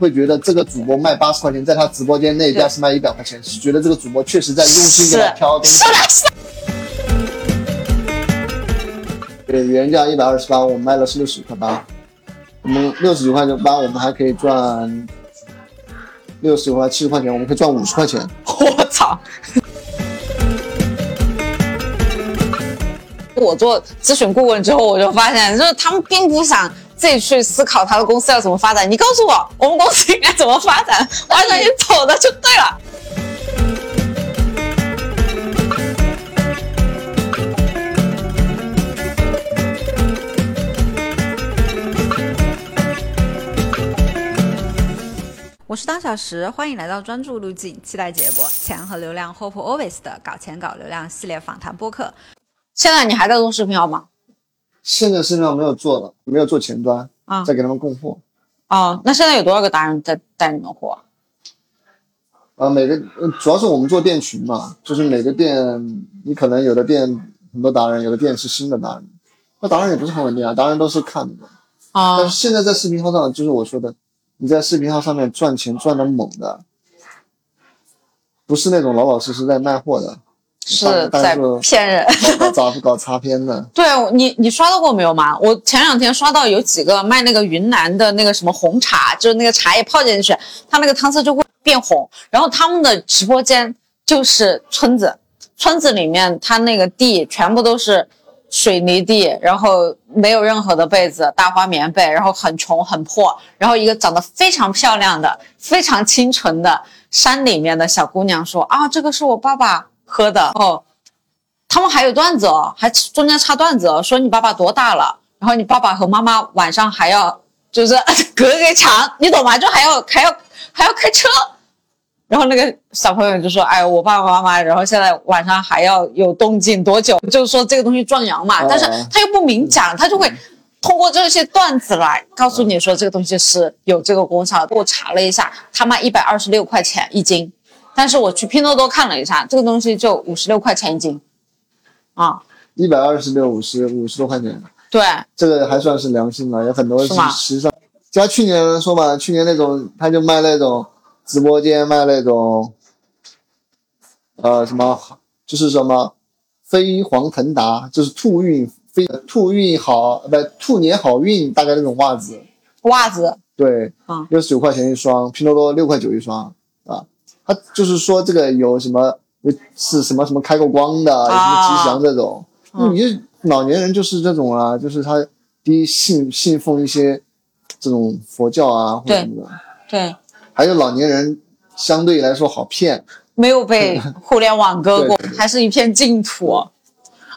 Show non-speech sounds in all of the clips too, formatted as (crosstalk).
会觉得这个主播卖八十块钱，在他直播间那家是卖一百块钱，是觉得这个主播确实在用心给他挑东西。是的，是的。对，原价一百二十八，我们卖了是六十块八，我们六十九块八，我们还可以赚六十九块七十块钱，我们可以赚五十块钱。我操！我做咨询顾问之后，我就发现，就是他们并不想自己去思考他的公司要怎么发展。你告诉我，(laughs) 我们公司应该怎么发展，(laughs) 按照你走的就对了。我是当小时，欢迎来到专注路径，期待结果，钱和流量，Hope Always 的搞钱搞流量系列访谈播客。现在你还在做视频号吗？现在市面上没有做了，没有做前端啊，在给他们供货。哦，那现在有多少个达人在带你们货？啊，每个主要是我们做店群嘛，就是每个店，你可能有的店很多达人，有的店是新的达人，那达人也不是很稳定啊，达人都是看的。啊，但是现在在视频号上，就是我说的。你在视频号上面赚钱赚的猛的，不是那种老老实实在卖货的，是在骗人，搞搞搞擦边的。对你，你刷到过没有吗？我前两天刷到有几个卖那个云南的那个什么红茶，就是那个茶叶泡进去，它那个汤色就会变红。然后他们的直播间就是村子，村子里面他那个地全部都是。水泥地，然后没有任何的被子，大花棉被，然后很穷很破，然后一个长得非常漂亮的、非常清纯的山里面的小姑娘说：“啊，这个是我爸爸喝的哦。”他们还有段子哦，还中间插段子哦，说你爸爸多大了？然后你爸爸和妈妈晚上还要就是 (laughs) 隔个墙，你懂吗？就还要还要还要开车。然后那个小朋友就说：“哎，我爸爸妈妈，然后现在晚上还要有动静多久？就是说这个东西壮阳嘛。但是他又不明讲，他就会通过这些段子来告诉你说这个东西是有这个功效。我查了一下，他卖一百二十六块钱一斤，但是我去拼多多看了一下，这个东西就五十六块钱一斤，啊，一百二十六五十五十多块钱，对，这个还算是良心了，有很多是实际上，加去年说嘛，去年那种他就卖那种。”直播间卖那种，呃，什么就是什么飞黄腾达，就是兔运飞兔运好，不兔年好运，大概那种袜子。袜子。对，啊，六十九块钱一双，拼多多六块九一双啊。他就是说这个有什么是什么什么开过光的，有什么吉祥这种。你就老年人就是这种啊，就是他第一信信奉一些这种佛教啊或者什么的。对。还有老年人相对来说好骗，没有被 (laughs) 互联网割过，还是一片净土。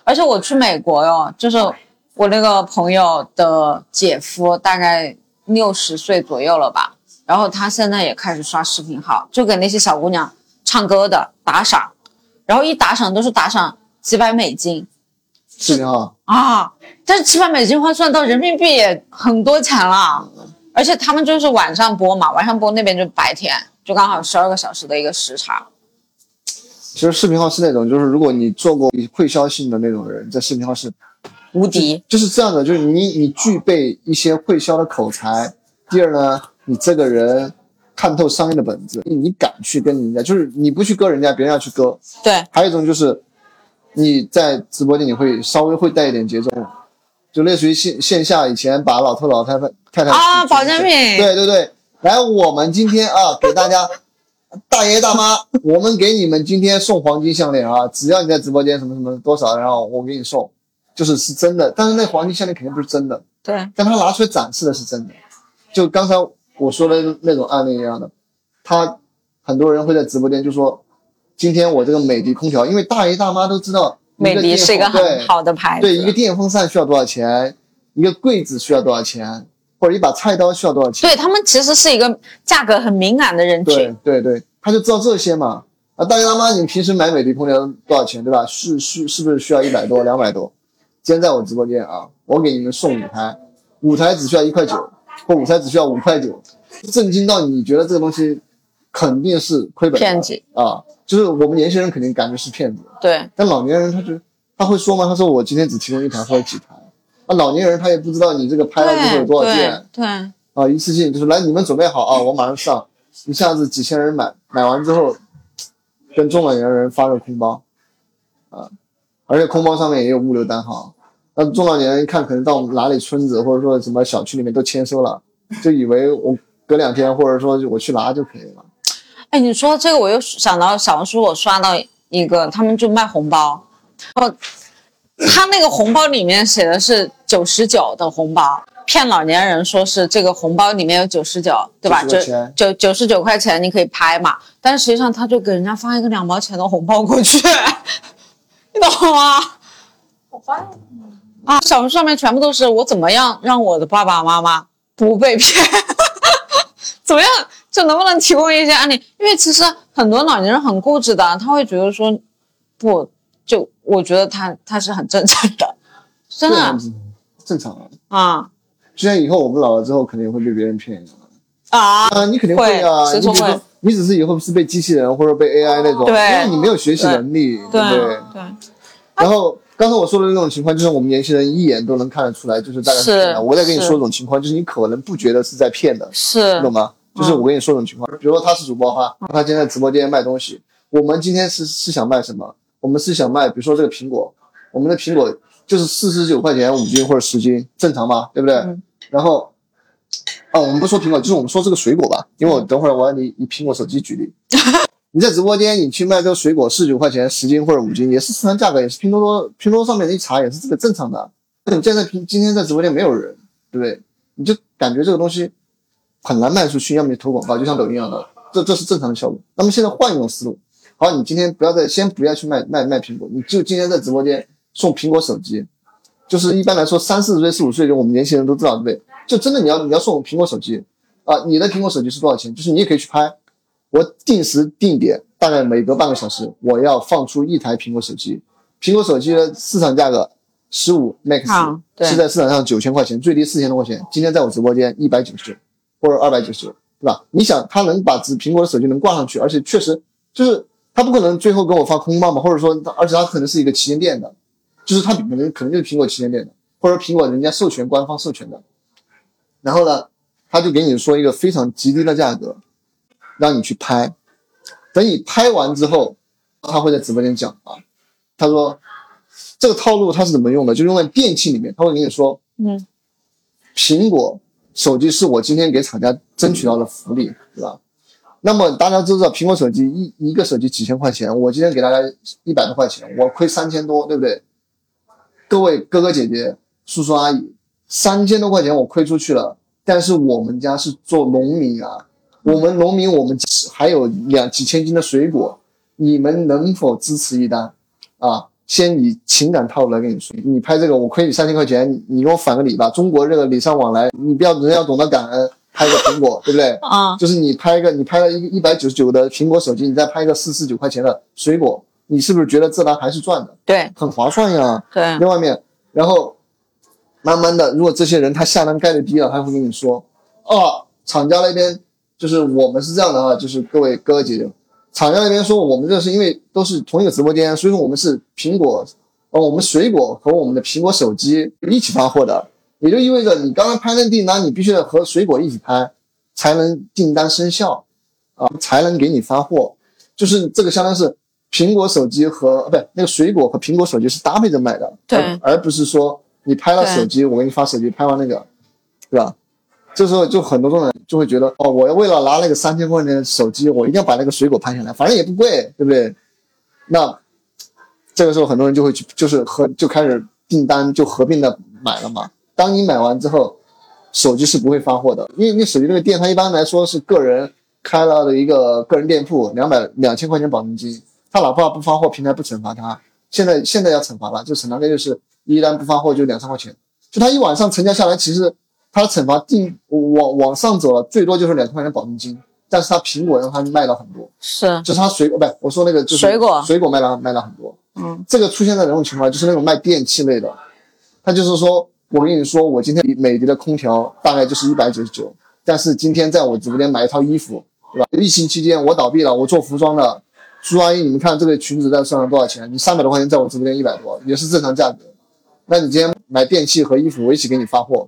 而且我去美国哟，就是我那个朋友的姐夫，大概六十岁左右了吧，然后他现在也开始刷视频号，就给那些小姑娘唱歌的打赏，然后一打赏都是打赏几百美金。视频号啊，但是几百美金换算到人民币也很多钱了。而且他们就是晚上播嘛，晚上播那边就白天，就刚好十二个小时的一个时差。其实视频号是那种，就是如果你做过会销性的那种人，在视频号是无敌。就是这样的，就是你你具备一些会销的口才。第二呢，你这个人看透商业的本质，你敢去跟人家，就是你不去割人家，别人要去割。对。还有一种就是你在直播间你会稍微会带一点节奏。就类似于线线下以前把老头老太太太太啊保健品，对对对，来我们今天啊 (laughs) 给大家大爷大妈，我们给你们今天送黄金项链啊，只要你在直播间什么什么多少，然后我给你送，就是是真的，但是那黄金项链肯定不是真的，对，但他拿出来展示的是真的，就刚才我说的那种案例一样的，他很多人会在直播间就说，今天我这个美的空调，因为大爷大妈都知道。美的是一个很好的牌子。对，一个电风扇需要多少钱？一个柜子需要多少钱？或者一把菜刀需要多少钱？对他们其实是一个价格很敏感的人群。对对对，他就知道这些嘛。啊，大爷大妈，你平时买美的空调多少钱？对吧？是是是不是需要一百多、两百多？今天在我直播间啊，我给你们送五台，五台只需要一块九，或五台只需要五块九，震惊到你觉得这个东西肯定是亏本骗子啊。就是我们年轻人肯定感觉是骗子，对。但老年人他就他会说吗？他说我今天只提供一台或者几台。啊老年人他也不知道你这个拍了之后有多少件，对。啊，一次性就是来你们准备好啊，我马上上，一下子几千人买，买完之后跟中老年人发个空包，啊，而且空包上面也有物流单号，那中老年人一看可能到哪里村子或者说什么小区里面都签收了，就以为我隔两天或者说我去拿就可以了。哎，你说这个我又想到小红书，我刷到一个，他们就卖红包，哦他那个红包里面写的是九十九的红包。骗老年人说是这个红包里面有九十九，对吧？九九九十九块钱你可以拍嘛，但是实际上他就给人家发一个两毛钱的红包过去，(laughs) 你懂吗？我发现啊，小红书上面全部都是我怎么样让我的爸爸妈妈不被骗，(laughs) 怎么样就能不能提供一些案例？因为其实很多老年人很固执的，他会觉得说不就我觉得他他是很正常的，真的正常啊。就像以后我们老了之后，肯定也会被别人骗啊啊！你肯定会啊！你只是以后是被机器人或者被 AI 那种，因为你没有学习能力，对不对？对。然后刚才我说的那种情况，就是我们年轻人一眼都能看得出来，就是大概是。我再跟你说一种情况，就是你可能不觉得是在骗的，是，懂吗？就是我跟你说一种情况，比如说他是主播哈，他今天在直播间卖东西，我们今天是是想卖什么？我们是想卖，比如说这个苹果，我们的苹果。就是四十九块钱五斤或者十斤，正常吗？对不对？然后，哦，我们不说苹果，就是我们说这个水果吧。因为我等会儿我要你以苹果手机举例。(laughs) 你在直播间你去卖这个水果，四十九块钱十斤或者五斤，也是市场价格，也是拼多多拼多多上面一查也是这个正常的。你现在平今天在直播间没有人，对不对？你就感觉这个东西很难卖出去，要么你投广告，就像抖音一样的，这这是正常的效果。那么现在换一种思路，好，你今天不要再先不要去卖卖卖苹果，你就今天在直播间。送苹果手机，就是一般来说三四十岁、四五岁就我们年轻人都知道，对不对？就真的你要你要送苹果手机啊，你的苹果手机是多少钱？就是你也可以去拍，我定时定点，大概每隔半个小时，我要放出一台苹果手机。苹果手机的市场价格十五 Max 是在市场上九千块钱，最低四千多块钱。今天在我直播间一百九十九或者二百九十九，对吧？你想他能把苹苹果的手机能挂上去，而且确实就是他不可能最后给我发空包嘛，或者说，而且他可能是一个旗舰店的。就是他可能可能就是苹果旗舰店的，或者苹果人家授权官方授权的，然后呢，他就给你说一个非常极低的价格，让你去拍，等你拍完之后，他会在直播间讲啊，他说这个套路他是怎么用的，就用在电器里面，他会跟你说，嗯，苹果手机是我今天给厂家争取到的福利，对吧？那么大家都知道，苹果手机一一个手机几千块钱，我今天给大家一百多块钱，我亏三千多，对不对？各位哥哥姐姐、叔叔阿姨，三千多块钱我亏出去了。但是我们家是做农民啊，我们农民我们还有两几千斤的水果，你们能否支持一单？啊，先以情感套路来跟你说，你拍这个我亏你三千块钱，你给我返个礼吧。中国这个礼尚往来，你不要人要懂得感恩，拍个苹果，对不对？(laughs) 啊，就是你拍一个，你拍了一个一百九十九的苹果手机，你再拍一个四十九块钱的水果。你是不是觉得这单还是赚的？对，很划算呀。对，另外面，然后慢慢的，如果这些人他下单概率低了，他会跟你说，哦，厂家那边就是我们是这样的哈，就是各位哥哥姐姐，厂家那边说我们这是因为都是同一个直播间，所以说我们是苹果，呃，我们水果和我们的苹果手机一起发货的，也就意味着你刚刚拍那订单，你必须得和水果一起拍，才能订单生效，啊，才能给你发货，就是这个相当于是。苹果手机和不对，那个水果和苹果手机是搭配着卖的，对，而不是说你拍了手机，我给你发手机，拍完那个，对吧？这时候就很多种人就会觉得，哦，我要为了拿那个三千块钱的手机，我一定要把那个水果拍下来，反正也不贵，对不对？那这个时候很多人就会去，就是合就开始订单就合并的买了嘛。当你买完之后，手机是不会发货的，因为你手机那个店，它一般来说是个人开了的一个个人店铺，两百两千块钱保证金。他哪怕不发货，平台不惩罚他。现在现在要惩罚了，就惩罚个就是一单不发货就两三块钱。就他一晚上成交下来，其实他的惩罚定往往上走了，最多就是两千块钱保证金。但是他苹果让他卖了很多，是，就是他水果不，我说那个就是水果，水果卖了卖了很多。嗯，这个出现在哪种情况？就是那种卖电器类的，他就是说我跟你说，我今天美的的空调大概就是一百九十九，但是今天在我直播间买一套衣服，对吧？疫情期间我倒闭了，我做服装的。叔阿姨，你们看这个裙子在市场上多少钱？你三百多块钱，在我直播间一百多，也是正常价格。那你今天买电器和衣服，我一起给你发货。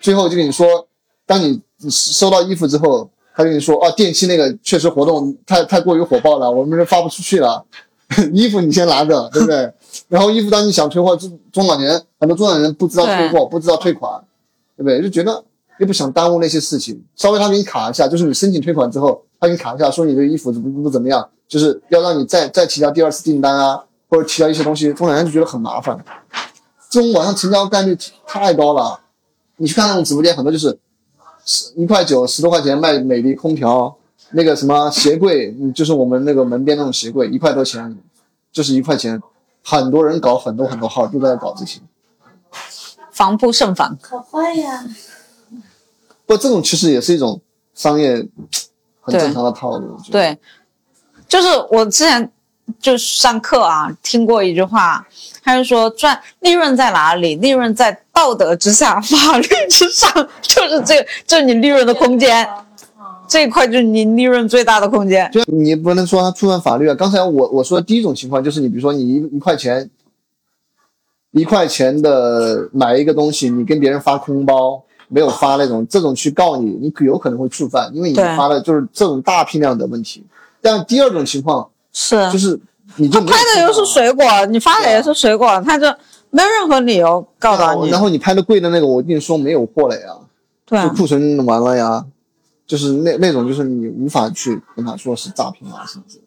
最后就跟你说，当你收到衣服之后，他跟你说啊，电器那个确实活动太太过于火爆了，我们这发不出去了。(laughs) 衣服你先拿着，(laughs) 对不对？然后衣服当你想退货，中中老年很多中老年人不知道退货，不知道退款，对不对？就觉得又不想耽误那些事情，稍微他给你卡一下，就是你申请退款之后，他给你卡一下，说你这衣服怎么不怎么样，就是要让你再再提交第二次订单啊，或者提交一些东西，中老年就觉得很麻烦。这种网上成交概率太高了，你去看那种直播间，很多就是十一块九、十多块钱卖美的空调。那个什么鞋柜，就是我们那个门边那种鞋柜，一块多钱，就是一块钱。很多人搞很多很多号，都在搞这些，防不胜防。好坏呀！不，这种其实也是一种商业很正常的套路。对，就是我之前就上课啊，听过一句话，他就说赚利润在哪里？利润在道德之下，法律之上，就是这个，就是你利润的空间。这一块就是你利润最大的空间，就你不能说他触犯法律啊。刚才我我说的第一种情况就是，你比如说你一一块钱，一块钱的买一个东西，你跟别人发空包，没有发那种，这种去告你，你有可能会触犯，因为你发的就是这种大批量的问题。但第二种情况是，就是你就拍的又是水果，你发的也是水果，他就没有任何理由告到你。然后你拍的贵的那个，我跟你说没有货了呀，对，库存完了呀。就是那那种，就是你无法去跟他说是诈骗啊什么的，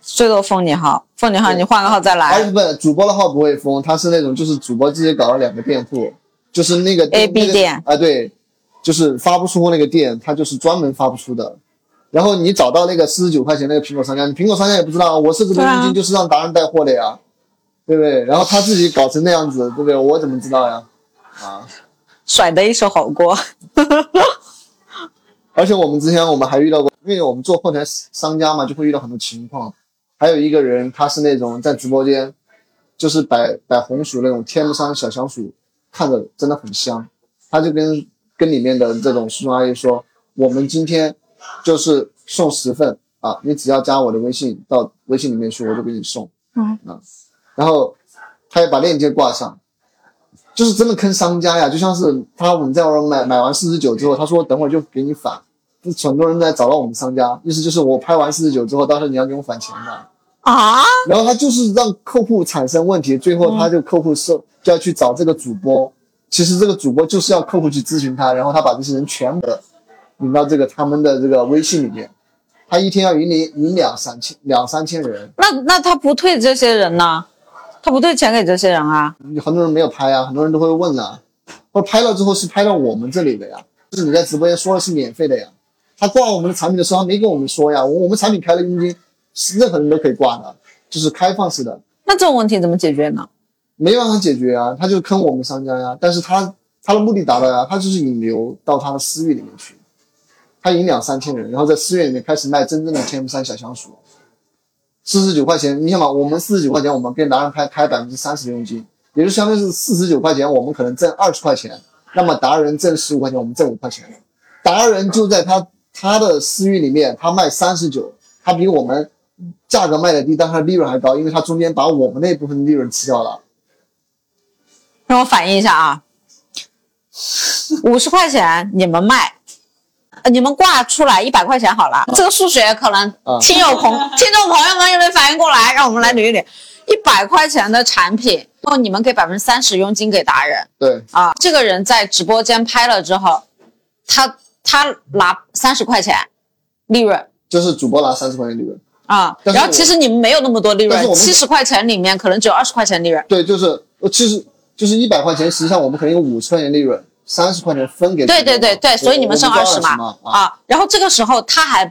最多封你号，封你号，你换个号再来。哎，不，主播的号不会封，他是那种就是主播自己搞了两个店铺，就是那个 A B 店，啊对，就是发不出那个店，他就是专门发不出的。然后你找到那个四十九块钱那个苹果商家，你苹果商家也不知道，我设置的佣金就是让达人带货的呀，对不对？然后他自己搞成那样子，对不对？我怎么知道呀？啊，甩的一手好锅。(laughs) 而且我们之前我们还遇到过，因为我们做后台商家嘛，就会遇到很多情况。还有一个人，他是那种在直播间，就是摆摆红薯那种天目山小香薯，看着真的很香。他就跟跟里面的这种叔叔阿姨说：“我们今天就是送十份啊，你只要加我的微信到微信里面去，我就给你送。”嗯啊，然后他也把链接挂上。就是真的坑商家呀，就像是他我们在玩买买完四十九之后，他说等会儿就给你返，就很多人在找到我们商家，意思就是我拍完四十九之后，到时候你要给我返钱的啊。然后他就是让客户产生问题，最后他就客户是就要去找这个主播，其实这个主播就是要客户去咨询他，然后他把这些人全部引到这个他们的这个微信里面，他一天要引领引两三千两三千人。那那他不退这些人呢？他不退钱给这些人啊？很多人没有拍啊，很多人都会问啊。或拍了之后是拍到我们这里的呀，就是你在直播间说的是免费的呀。他挂我们的产品的时候，他没跟我们说呀。我们产品开了佣金，是任何人都可以挂的，就是开放式的。那这种问题怎么解决呢？没办法解决啊，他就坑我们商家呀。但是他他的目的达到呀，他就是引流到他的私域里面去，他引两三千人，然后在私域里面开始卖真正的 TM 三小香薯。四十九块钱，你想嘛，我们四十九块钱，我们跟达人开开百分之三十的佣金，也就相当于是四十九块钱，我们可能挣二十块钱，那么达人挣十五块钱，我们挣五块钱。达人就在他他的私域里面，他卖三十九，他比我们价格卖的低，但他利润还高，因为他中间把我们那部分利润吃掉了。让我反映一下啊，五十块钱你们卖。你们挂出来一百块钱好了，这个数学可能听友朋 (laughs) 听众朋友们有没有反应过来？让我们来捋一捋，一百块钱的产品，然后你们给百分之三十佣金给达人，对。啊，这个人在直播间拍了之后，他他拿三十块钱利润，就是主播拿三十块钱利润。啊，然后其实你们没有那么多利润，七十块钱里面可能只有二十块钱利润，对，就是其实就是一百块钱，实际上我们可能有五十块钱利润。三十块钱分给对对对对，所以你们剩二十嘛啊，然后这个时候他还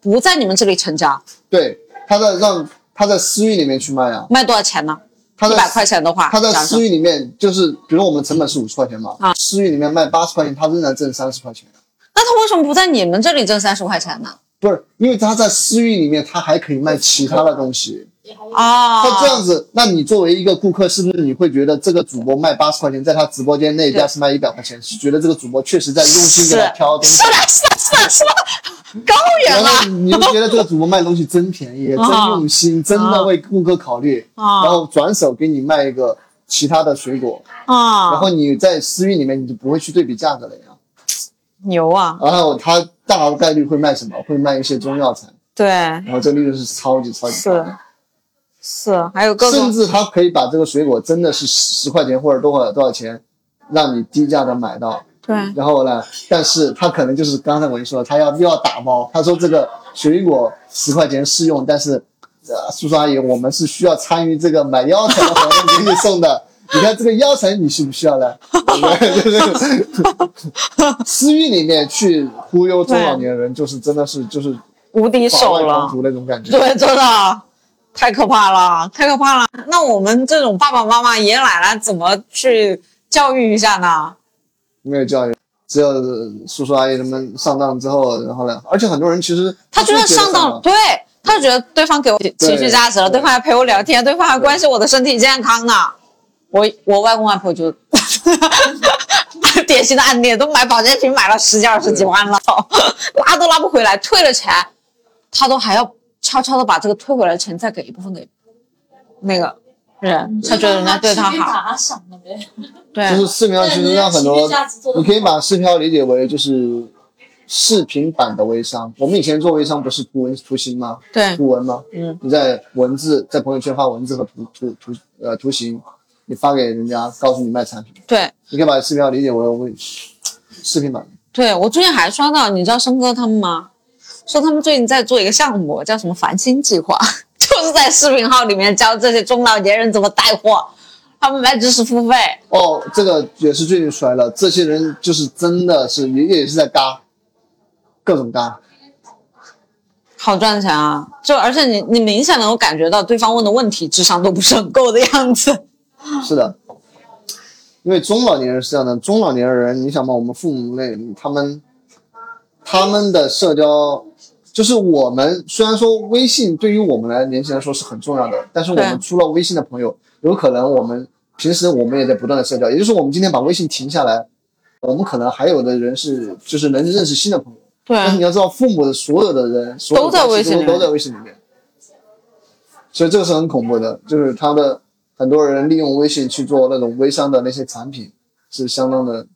不在你们这里成交，对，他在让他在私域里面去卖啊，卖多少钱呢？一百块钱的话，他在私域里面就是，比如我们成本是五十块钱嘛，啊，私域里面卖八十块钱，他仍然挣三十块钱。那他为什么不在你们这里挣三十块钱呢？不是，因为他在私域里面，他还可以卖其他的东西。啊，他这样子，那你作为一个顾客，是不是你会觉得这个主播卖八十块钱，在他直播间那家是卖一百块钱，是觉得这个主播确实在用心给他挑东西？是的，是的，是的，是的，高远了。你就觉得这个主播卖东西真便宜，真用心，真的为顾客考虑，然后转手给你卖一个其他的水果，啊，然后你在私域里面你就不会去对比价格了呀。牛啊！然后他大概率会卖什么？会卖一些中药材，对，然后这利润是超级超级高的。是是，还有各种甚至他可以把这个水果真的是十块钱或者多少多少钱，让你低价的买到。对然后呢，但是他可能就是刚才我跟你说的，他要又要打包，他说这个水果十块钱试用，但是，呃，叔叔阿姨，我们是需要参与这个买药材的活动给你送的。你看这个药材你需不需要呢？就 (laughs) 是私域里面去忽悠中老年人，就是真的是就是无敌法手了那种感觉。对，真的太可怕了，太可怕了。那我们这种爸爸妈妈、爷爷奶奶怎么去教育一下呢？没有教育，只有叔叔阿姨他们上当之后，然后呢，而且很多人其实他觉得上当，对，他就觉得对方给我情绪价值了，对方还陪我聊天，对方还关心我的身体健康呢。我我外公外婆就 (laughs) 典型的案例，都买保健品买了十几二十几万了，拉都拉不回来，退了钱，他都还要悄悄的把这个退回来的钱再给一部分给那个人，他觉得人家对他好，把他赏了呗。对就是视频号其实让很多你可以把视频号理解为就是视频版的微商。我们以前做微商不是图文图形吗？对图文吗？嗯，你在文字在朋友圈发文字和图图图呃图形，你发给人家，告诉你卖产品。对。你可以把视频号理解为微视频版。对我最近还刷到，你知道生哥他们吗？说他们最近在做一个项目，叫什么“繁星计划”，(laughs) 就是在视频号里面教这些中老年人怎么带货，他们卖知识付费。哦，这个也是最近出来了，这些人就是真的是也也是在嘎，各种嘎。好赚钱啊！就而且你你明显能够感觉到对方问的问题智商都不是很够的样子。(laughs) 是的，因为中老年人是这样的，中老年人，你想嘛，我们父母那他们他们的社交，就是我们虽然说微信对于我们来年轻人来说是很重要的，但是我们对除了微信的朋友，有可能我们平时我们也在不断的社交，也就是我们今天把微信停下来，我们可能还有的人是就是能认识新的朋友。对但是你要知道，父母的所有的人，所有的都在微信都在微信里面，所以这个是很恐怖的。就是他的很多人利用微信去做那种微商的那些产品，是相当的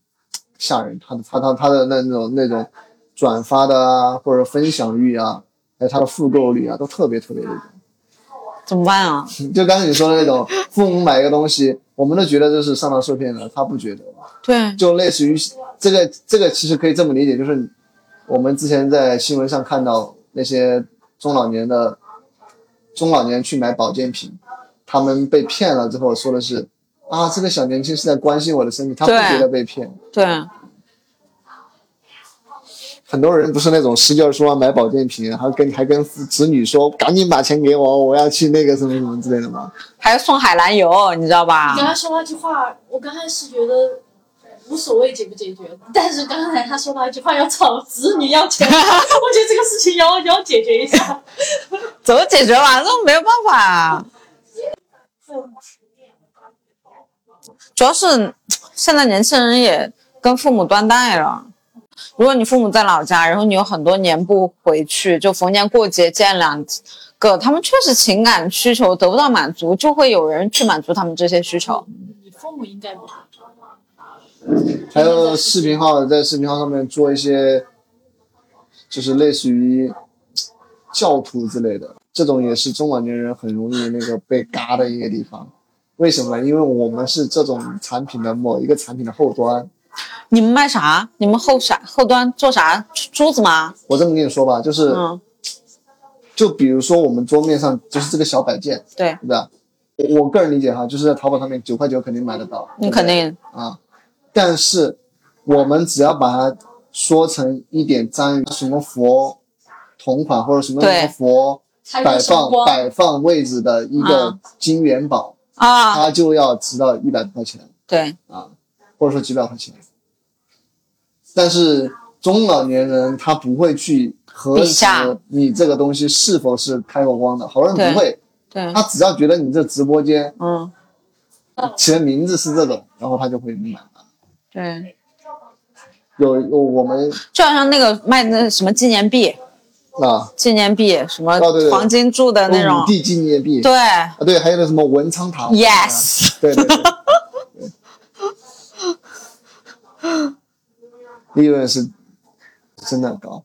吓人。他的他他他的那那种那种转发的啊，或者分享率啊，还有他的复购率啊，都特别特别的高。怎么办啊？(laughs) 就刚才你说的那种，父母买一个东西，我们都觉得这是上当受骗的，他不觉得。对就类似于这个这个其实可以这么理解，就是我们之前在新闻上看到那些中老年的中老年去买保健品，他们被骗了之后说的是啊，这个小年轻是在关心我的身体，他不觉得被骗。对很多人不是那种十几二十万买保健品，还跟还跟子女说赶紧把钱给我，我要去那个什么什么之类的吗？还要送海蓝油，你知道吧你？刚才说那句话，我刚开始觉得无所谓解不解决，但是刚才他说那句话要找子女要钱，(laughs) 我觉得这个事情要要解决一下。怎么解决嘛？这没有办法、啊。主要是现在年轻人也跟父母断代了。如果你父母在老家，然后你有很多年不回去，就逢年过节见两个，他们确实情感需求得不到满足，就会有人去满足他们这些需求。你父母应该不。还有视频号在视频号上面做一些，就是类似于教徒之类的，这种也是中老年人很容易那个被嘎的一个地方。为什么呢？因为我们是这种产品的某一个产品的后端。你们卖啥？你们后啥后端做啥？珠子吗？我这么跟你说吧，就是，嗯，就比如说我们桌面上就是这个小摆件，对，对吧？我我个人理解哈，就是在淘宝上面九块九肯定买得到，你肯定啊。但是我们只要把它说成一点沾于什么佛同款或者什么什么佛摆。放摆放位置的一个啊金元宝，啊，它就要值到一百多块钱对，啊，或者说几百块钱。但是中老年人他不会去核实你这个东西是否是开过光的，好多人不会，对，他只要觉得你这直播间嗯，起的名字是这种，然后他就会买。对，有有我们就好像那个卖那什么纪念币，啊，纪念币什么黄金铸的那种。五，帝纪念币，对。啊对，还有那什么文昌塔，yes，对对对，对 (laughs) 利润是真的高。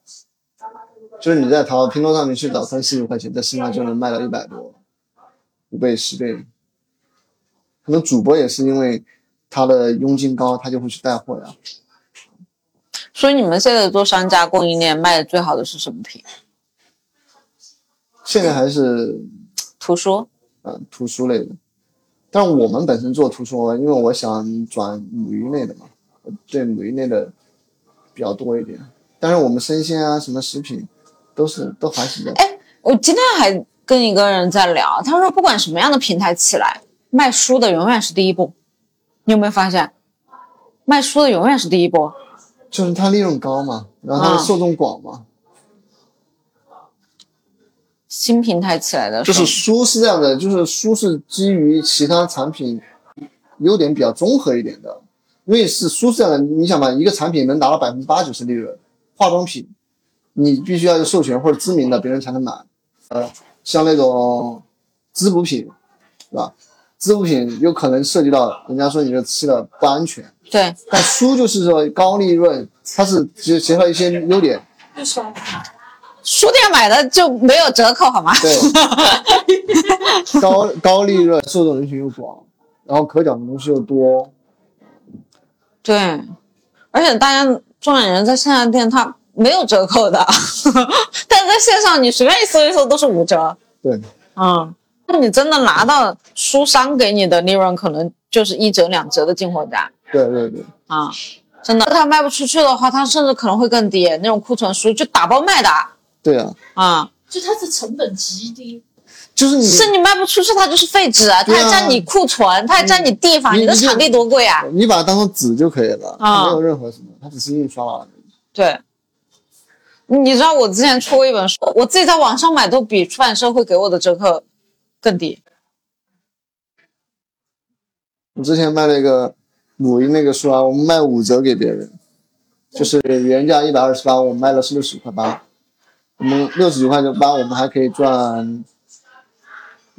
就是你在淘、拼多多上面去找，三四十块钱，在新浪就能卖到一百多，五倍、十倍。可能主播也是因为他的佣金高，他就会去带货呀。所以你们现在做商家供应链卖的最好的是什么品？现在还是图书，嗯，图书类的。但我们本身做图书，因为我想转母婴类的嘛，对母婴类的比较多一点。但是我们生鲜啊，什么食品，都是都还是在。哎，我今天还跟一个人在聊，他说不管什么样的平台起来，卖书的永远是第一步。你有没有发现，卖书的永远是第一步？就是它利润高嘛，然后它的受众广嘛。新平台起来的，就是书是这样的，就是书是基于其他产品优点比较综合一点的，因为是书是这样的，你想嘛，一个产品能达到百分之八九十利润，化妆品你必须要有授权或者知名的别人才能买，呃，像那种滋补品，是吧？滋补品有可能涉及到人家说你这吃的不安全，对，但书就是说高利润，它是结结合一些优点，又刷书店买的就没有折扣好吗？对，(laughs) 高高利润，受众人群又广，然后可讲的东西又多。对，而且大家中年人在线下店他没有折扣的，(laughs) 但是在线上你随便一搜一搜都是五折。对，嗯，那你真的拿到书商给你的利润，可能就是一折两折的进货价。对对对，啊，真的，他卖不出去的话，他甚至可能会更低。那种库存书就打包卖的。对啊，啊，就它的成本极低，就是你是你卖不出去，它就是废纸，啊还占你库存，它还占你地方，你你的场地多贵啊！你把它当成纸就可以了，啊没有任何什么，它只是印刷了而已。对，你知道我之前出过一本书，我自己在网上买都比出版社会给我的折扣更低。我之前卖了一个母婴那个书啊，我们卖五折给别人，就是原价一百二十八，我们卖的是六十五块八，我们六十九块八，我们还可以赚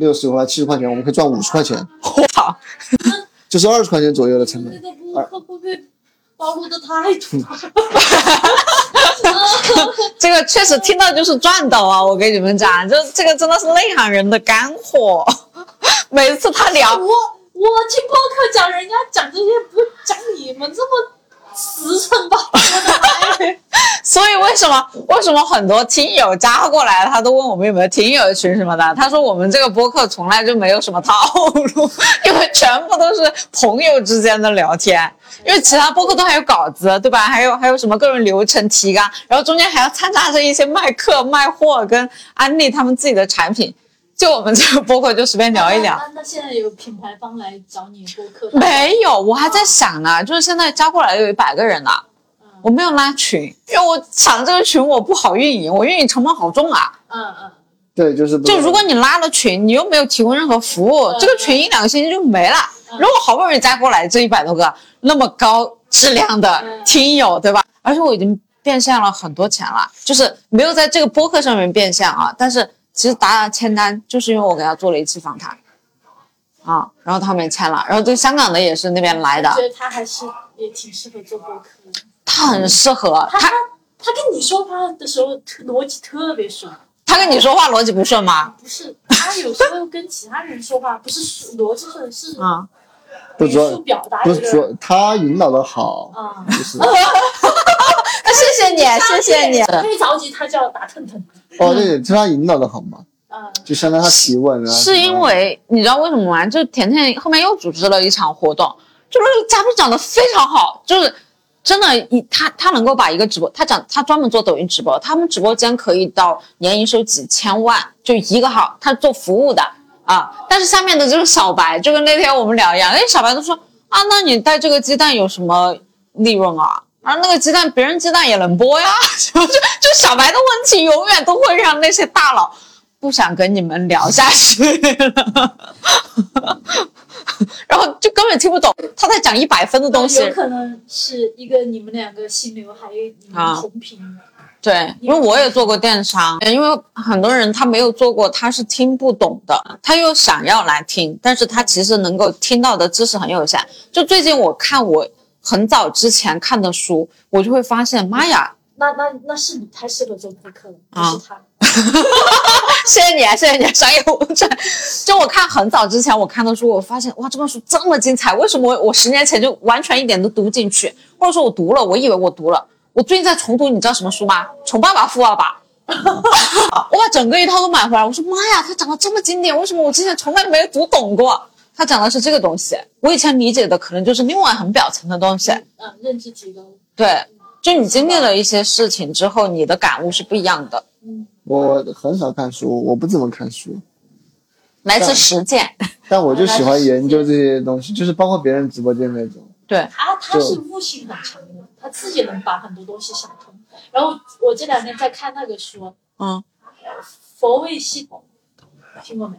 六十块七十块钱，我们可以赚五十块钱，我操！就是二十块钱左右的成那本。个播客会不会暴露的太多？(laughs) 这个确实听到就是赚到啊！我跟你们讲，就这个真的是内行人的干货。每次他聊，我我听播客讲人家讲这些，不讲你们这么实诚吧？所以为什么为什么很多听友加过来，他都问我们有没有听友群什么的？他说我们这个播客从来就没有什么套路，因为全部都是朋友之间的聊天。因为其他播客都还有稿子，对吧？还有还有什么个人流程提纲，然后中间还要掺杂着一些卖课、卖货跟安利他们自己的产品。就我们这个播客就随便聊一聊。那那现在有品牌方来找你播客？没有，我还在想呢，就是现在加过来有一百个人了，我没有拉群，因为我想这个群我不好运营，我运营成本好重啊。嗯嗯，对，就是就如果你拉了群，你又没有提供任何服务，嗯这个群一两个星期就没了。如果好不容易加过来这一百多个那么高质量的嗯听友，对吧？而且我已经变现了很多钱了，就是没有在这个播客上面变现啊，但是其实达达签单就是因为我给他做了一期访谈，啊，然后他们也签了，然后对香港的也是那边来的我，觉得他还是也挺适合做播客的。他很适合他他他他跟你说话的时候特逻辑特别顺，他跟你说话逻辑不顺吗？不是他有时候跟其他人说话不是逻辑顺，是啊，不主要速表达不有点是主他引导的好，啊。就是 (laughs) 谢谢你，谢谢你。特别着急，他就要打腾腾。哦对，是他引导的好嘛，嗯，就相当于他提问啊。是因为你知道为什么吗？就甜甜后面又组织了一场活动，就是嘉宾讲的非常好，就是真的，一他他能够把一个直播，他讲他专门做抖音直播，他们直播间可以到年营收几千万，就一个号，他做服务的啊。但是下面的这个小白，就跟那天我们聊一样，哎小白都说啊，那你带这个鸡蛋有什么利润啊？啊，那个鸡蛋别人鸡蛋也能播呀，(laughs) 就就就小白的问题永远都会让那些大佬不想跟你们聊下去了，(laughs) 然后就根本听不懂他在讲一百分的东西。有可能是一个你们两个心流，还有你们啊同频的。对，因为我也做过电商，因为很多人他没有做过，他是听不懂的，他又想要来听，但是他其实能够听到的知识很有限。就最近我看我很早之前看的书，我就会发现，妈呀，那那那是你太适合做播客了，不啊是他。(laughs) 谢谢你啊，谢谢你啊，商业误传。就我看很早之前我看的书，我发现哇，这本书这么精彩，为什么我我十年前就完全一点都读不进去？或者说我读了，我以为我读了，我最近在重读，你知道什么书吗？《穷爸爸富爸爸》。(laughs) 我把整个一套都买回来，我说妈呀，它讲得这么经典，为什么我之前从来没有读懂过？它讲的是这个东西，我以前理解的可能就是另外很表层的东西。嗯，认知提高。对，就你经历了一些事情之后，你的感悟是不一样的，嗯，我很少看书，我不怎么看书，来自实践。(laughs) 但我就喜欢研究这些东西，就是包括别人直播间那种。对，他他是悟性很强的，他自己能把很多东西想通。然后我这两天在看那个书，嗯，佛位系统，听过没？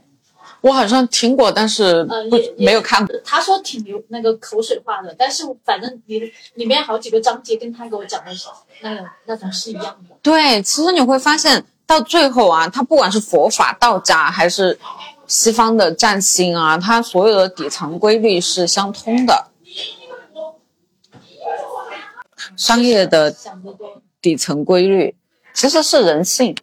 我好像听过，但是不、没有看过。他说挺流那个口水话的，但是反正里里面好几个章节跟他给我讲的是那个那种是一样的。对，其实你会发现到最后啊，他不管是佛法、道家还是西方的占星啊，它所有的底层规律是相通的。商业的。底层规律其实是人性。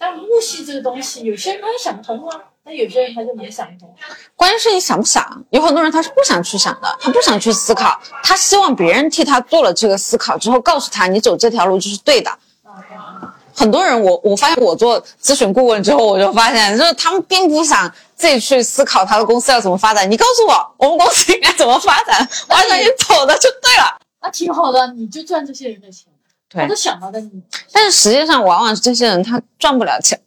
但悟系这个东西，有些人他想不通啊，但有些人他就没想通。关键是你想不想？有很多人他是不想去想的，他不想去思考，他希望别人替他做了这个思考之后，告诉他你走这条路就是对的。很多人我，我发现我做咨询顾问之后，我就发现，就是他们并不想自己去思考他的公司要怎么发展。你告诉我，我们公司应该怎么发展，我按照你走的就对了。那挺好的，你就赚这些人的钱，对他都想到的你。但是实际上，往往是这些人他赚不了钱。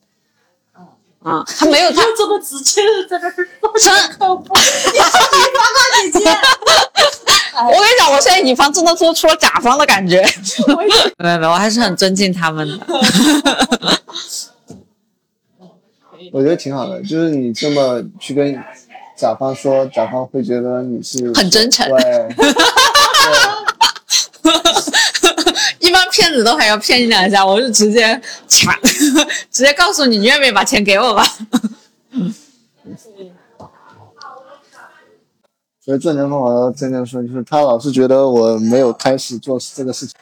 啊，他没有他就这么直接的在这儿做 (laughs) 真客户，(laughs) 你好乙方啊，姐姐。(laughs) 我跟你讲，我现在乙方真的做出了甲方的感觉。没有没有，我还是很尊敬他们的。我觉得挺好的，就是你这么去跟甲方说，甲方会觉得你是很真诚对，一般骗子都还要骗你两下，我就直接抢，(laughs) 直接告诉你，你愿不愿意把钱给我吧？(laughs) 所以赚钱方法要真正说，就是他老是觉得我没有开始做这个事情，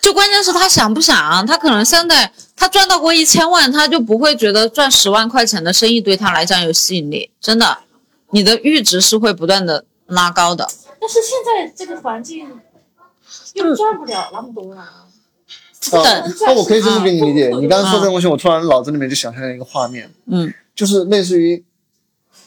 就关键是他想不想，他可能现在他赚到过一千万，他就不会觉得赚十万块钱的生意对他来讲有吸引力。真的，你的阈值是会不断的拉高的。但是现在这个环境又赚不了那么多了。等啊，那我可以这么给你理解。啊你刚刚说这个东西，我突然脑子里面就想象了一个画面，嗯，就是类似于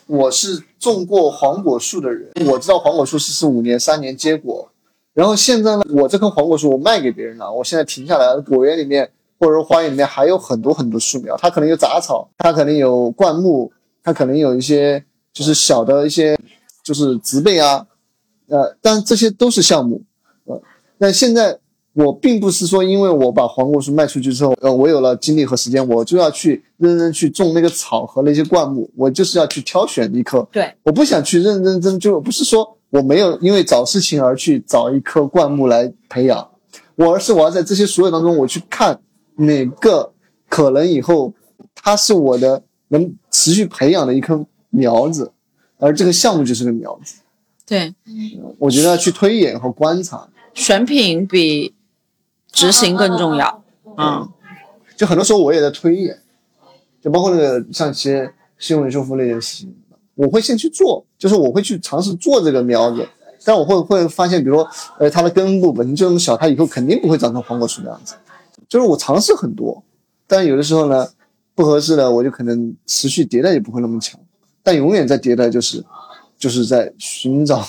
我是种过黄果树的人，我知道黄果树是是五年、三年结果，然后现在呢，我这棵黄果树我卖给别人了，我现在停下来了，果园里面或者说花园里面还有很多很多树苗，它可能有杂草，它可能有灌木，它可能有一些就是小的一些就是植被啊，呃，但这些都是项目，呃，但现在我并不是说因为我把黄果树卖出去之后，呃，我有了精力和时间，我就要去认真去种那个草和那些灌木，我就是要去挑选一棵，对，我不想去认认真真，就不是说我没有因为找事情而去找一棵灌木来培养，我而是我要在这些所有当中，我去看哪个可能以后它是我的能持续培养的一棵苗子，而这个项目就是个苗子，对，我觉得要去推演和观察。选品比执行更重要。嗯，就很多时候我也在推演，就包括那个像一些新闻修复类的事情，我会先去做，就是我会去尝试做这个苗子，但我会会发现，比如说，呃，它的根部本身就那么小，它以后肯定不会长成黄果树那样子。就是我尝试很多，但有的时候呢，不合适的我就可能持续迭代也不会那么强，但永远在迭代，就是就是在寻找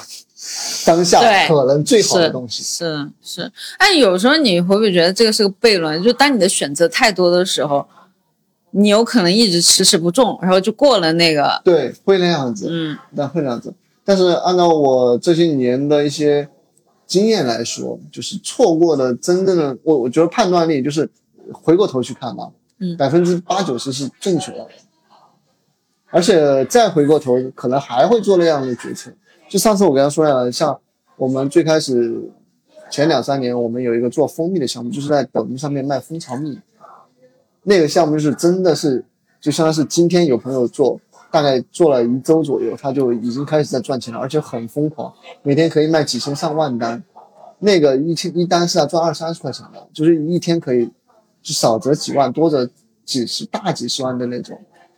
当下可能最好的东西。是是，哎，有时候你会不会觉得这个是个悖论？就当你的选择太多的时候，你有可能一直迟迟不中，然后就过了那个，对，会那样子。嗯那会那样子。但是按照我这些年的一些经验来说，就是错过的真正的，我我觉得判断力就是回过头去看吧，嗯百分之八九十是正确的，而且再回过头可能还会做那样的决策。就上次我跟他说了，像我们最开始前两三年，我们有一个做蜂蜜的项目，就是在抖音上面卖蜂巢蜜，那个项目就是真的是就相当是今天有朋友做，大概做了一周左右，他就已经开始在赚钱了，而且很疯狂，每天可以卖几千上万单。那个一天一单是要赚二三十块钱的，就是一天可以就少则几万，多则几十大几十万的那种，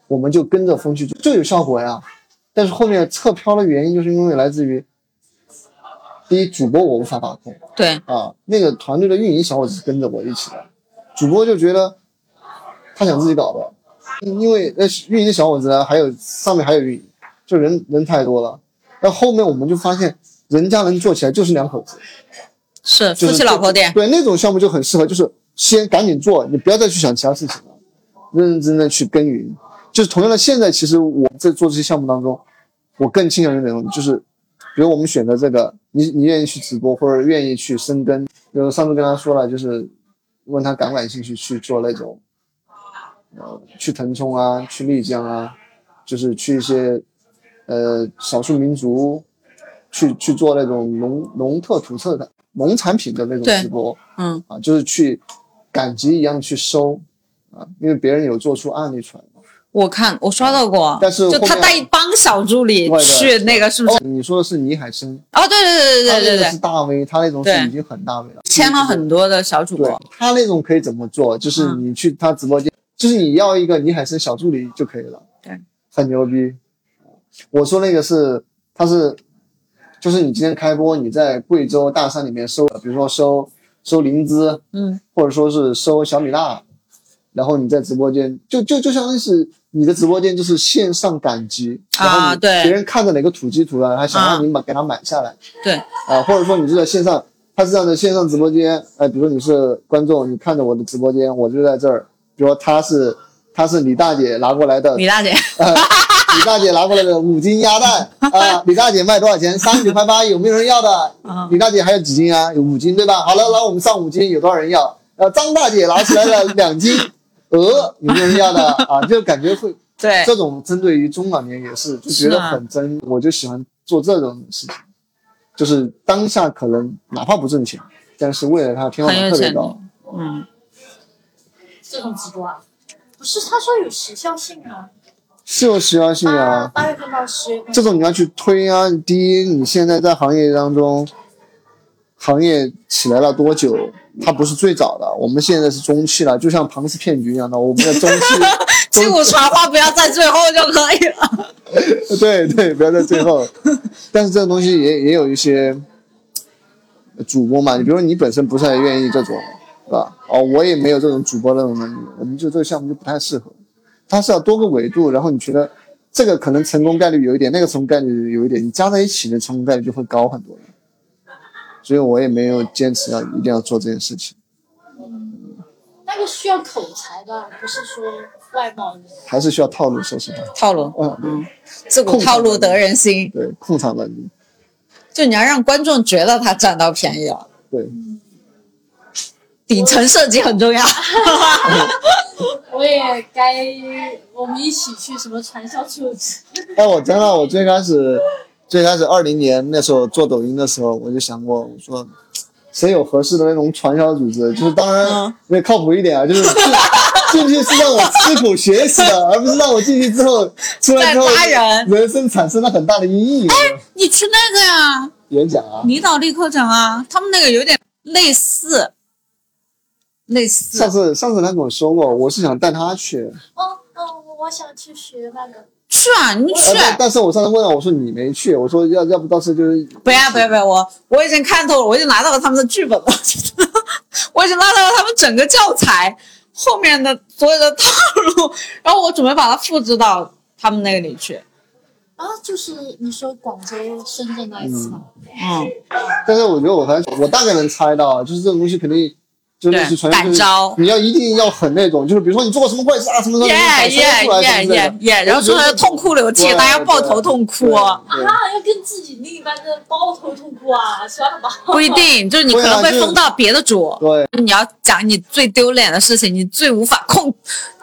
我们就跟着风去做，就有效果呀。但是后面撤漂的原因，就是因为来自于第一主播我无法把控对，啊，那个团队的运营小伙子是跟着我一起的，主播就觉得他想自己搞的，因为那运营的小伙子呢，还有上面还有运营，就人人太多了。那后面我们就发现，人家能做起来就是两口子，是夫就是妻老婆店，对那种项目就很适合，就是先赶紧做，你不要再去想其他事情了，认认真真去耕耘。就是同样的，现在其实我在做这些项目当中，我更倾向于哪种，就是比如我们选择这个，你你愿意去直播或者愿意去深耕，就是上次跟他说了，就是问他感不感兴趣去做那种，呃，去腾冲啊，去丽江啊，就是去一些呃少数民族，去去做那种农农特土特的农产品的那种直播，嗯，啊，就是去赶集一样去收啊，因为别人有做出案例出来嘛。我看我刷到过，但是就他带一帮小助理去那个是不是？哦，你说的是倪海生，哦，对对对对对对是，大 V，他那种是已经很大 V 了，签了很多的小主播，他那种可以怎么做？就是嗯。你去他直播间，就是你要一个倪海生小助理就可以了，对，很牛逼。我说那个是，他是，就是你今天开播，你在贵州大山里面收，比如说收收灵芝，嗯，或者说是收小米辣，然后你在直播间，就就就相当于是你的直播间就是线上赶集，然后你啊对别人看着哪个土鸡图了，他想让你买给他买下来，对，啊，或者说你就在线上，他是这样的线上直播间，哎，比如说你是观众，你看着我的直播间，我就在这儿，比如说他是他是李大姐拿过来的，李大姐，呃，李大姐拿过来的五斤鸭蛋啊，(laughs) 李大姐卖多少钱？三十九块八，有没有人要的？嗯李大姐还有几斤啊？有五斤对吧？好了，来我们上五斤，有多少人要？呃，张大姐拿起来了两斤鹅，有没有人要的 (laughs) 啊？就感觉会对，这种针对于中老年也是，就觉得很真，我就喜欢做这种事情，就是当下可能哪怕不挣钱，但是未来它天花板特别高。，嗯，这种直播啊，不是他说有时效性啊，是有时效性啊，八月份到十月份，这种你要去推啊。第一，你现在在行业当中，行业起来了多久？它不是最早的，我们现在是中期了，就像庞氏骗局一样的，我们的中期。(laughs) 击鼓传花不要在最后就可以了。(laughs) 对对，不要在最后。但是这个东西也也有一些主播嘛，你比如说你本身不是很愿意这种，是吧？哦，我也没有这种主播那种能力，我们就这个项目就不太适合。它是要多个维度，然后你觉得这个可能成功概率有一点，那个成功概率有一点，你加在一起的成功概率就会高很多。所以我也没有坚持要一定要做这件事情，嗯那个需要口才的，不是说外貌的。还是需要套路。说实话，套路，嗯，自古套路得人心，对，控场能力，就你要让观众觉得他占到便宜了。对，顶层设计很重要。(laughs) 我也该，我们一起去什么传销组织？哎，我真的，我最开始，最开始二零年那时候做抖音的时候，我就想过，我说，谁有合适的那种传销组织？就是当然嗯。也靠谱一点啊，就是进进去是让我吃苦学习的，而不是让我进去之后出来之后人。人生产生了很大的阴影。哎你去那个呀，演讲啊，离岛立课讲啊，他们那个有点类似，类似。上次上次他跟我说过，我是想带他去，哦哦，我我想去学那个。去啊，你去但是我上次问了，我说你没去，我说要要不到时候就是不要不要不要，我我已经看透了，我已经拿到了他们的剧本了，(laughs) 我已经拿到了他们整个教材后面的所有的套路，然后我准备把它复制到他们那个里去。啊，就是你说广州、深圳那一次嘛。嗯，但是我觉得我反正我大概能猜到，就是这种东西肯定就类似传对感召你要一定要很那种，就是比如说你做过什么坏事啊，什么什么，耶你耶耶。耶耶，然后说的痛哭流涕，大家抱头痛哭。啊，要跟自己另一半的抱头痛哭啊！算了吧。不一定，就是你可能会封到别的组。对你要讲你最丢脸的事情，你最无法控，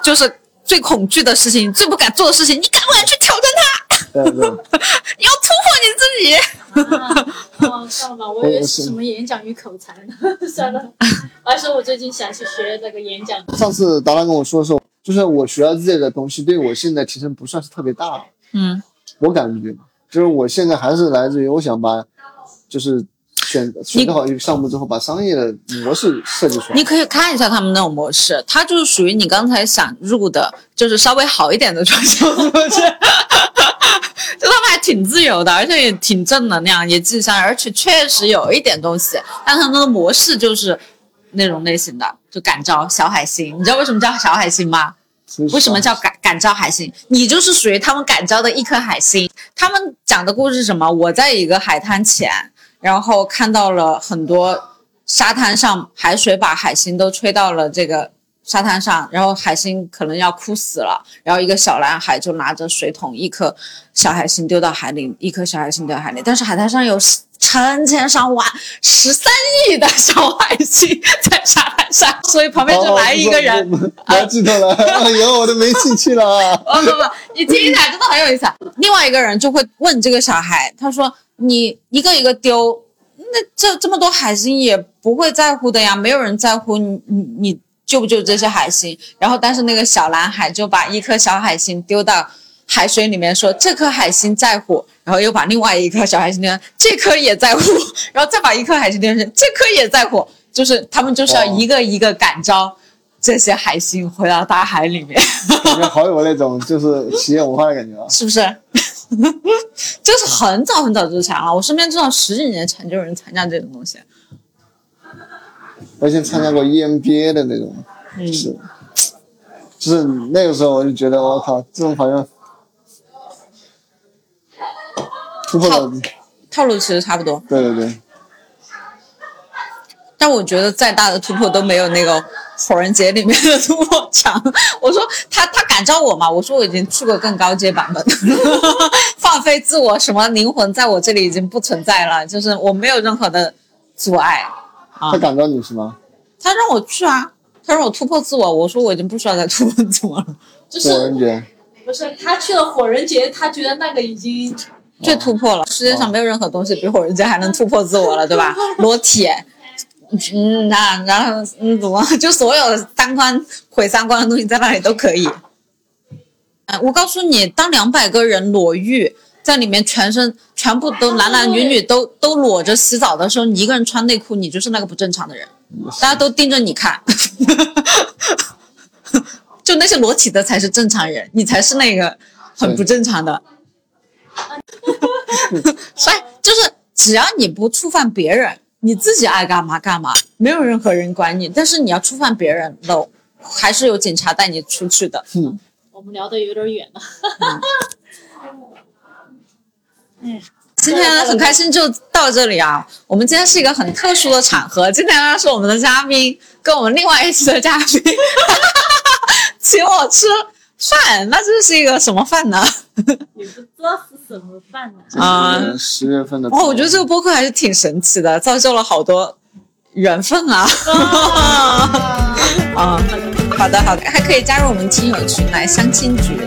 就是最恐惧的事情，你最不敢做的事情，你敢不敢去挑战它？对对，你要突破你自己。啊，哦，算了吧，(laughs) 我以为是什么演讲与口才呢。(laughs) 算了，我还说我最近想去学那个演讲。上次达达跟我说的时候，就是我学了这个东西，对我现在提升不算是特别大，嗯，我感觉就是我现在还是来自于我想把，就是选选择好一个项目之后，把商业的模式设计出来。你可以看一下他们那种模式，它就是属于你刚才想入的，就是稍微好一点的装修模式。就他们还挺自由的，而且也挺正能量，也积极向上，而且确实有一点东西。但他们的模式就是那种类型的，就感召小海星。你知道为什么叫小海星吗？为什么叫感感召海星？你就是属于他们感召的一颗海星。他们讲的故事是什么？我在一个海滩前，然后看到了很多沙滩上海水把海星都吹到了这个沙滩上，然后海星可能要哭死了，然后一个小男孩就拿着水桶，一颗小海星丢到海里，一颗小海星丢到海里，但是海滩上有成千上万、十三亿的小海星在沙滩上，所以旁边就来一个人。哦我要记得了，以后我都没兴趣了。哦不不，你听一下，真的很有意思。啊。另外一个人就会问这个小孩，他说：“你一个一个丢，那这这么多海星也不会在乎的呀，没有人在乎你你你救不救这些海星。”然后，但是那个小男孩就把一颗小海星丢到海水里面，说：“这颗海星在乎。”然后又把另外一颗小海星丢，这颗也在乎，然后再把一颗海星丢上去，这颗也在乎，就是他们就是要一个一个感召这些海星回到大海里面。感觉 (laughs) 好有那种就是企业文化的感觉啊！是不是？(laughs) 这是很早很早之前了，我身边至少十几年前就有人参加这种东西。我以前参加过 EMBA 的那种，嗯，是，就是那个时候我就觉得我靠，这种好像突破了，套路其实差不多，对对对，但我觉得再大的突破都没有那个火人节里面的突破强。(laughs) 我说他他敢招我吗，我说我已经去过更高阶版本，(laughs) 放飞自我，什么灵魂在我这里已经不存在了，就是我没有任何的阻碍。啊他，感召你是吗？他让我去啊，他让我突破自我，我说我已经不需要再突破自我了。就是火人节，不是他去了火人节，他觉得那个已经最突破了，世界上没有任何东西比火人节还能突破自我了，对吧？裸体，嗯，那然后嗯，怎么 (laughs) 就所有三观毁三观的东西在那里都可以？嗯，我告诉你，当两百个人裸浴在里面，全身全部都男男女女都都裸着洗澡的时候，你一个人穿内裤，你就是那个不正常的人，大家都盯着你看。(laughs) 就那些裸体的才是正常人，你才是那个很不正常的。所以 (laughs) 就是只要你不触犯别人，你自己爱干嘛干嘛，没有任何人管你。但是你要触犯别人了，还是有警察带你出去的。嗯，我们聊的有点远了。今天很开心就到这里啊！我们今天是一个很特殊的场合，今天呢是我们的嘉宾跟我们另外一期的嘉宾请我吃饭，那这是一个什么饭呢？也不知道是什么饭呢。(laughs) 啊十月份的。哦，我觉得这个播客还是挺神奇的，造就了好多缘分啊！(laughs) 啊，好的好的，还可以加入我们亲友群来相亲局。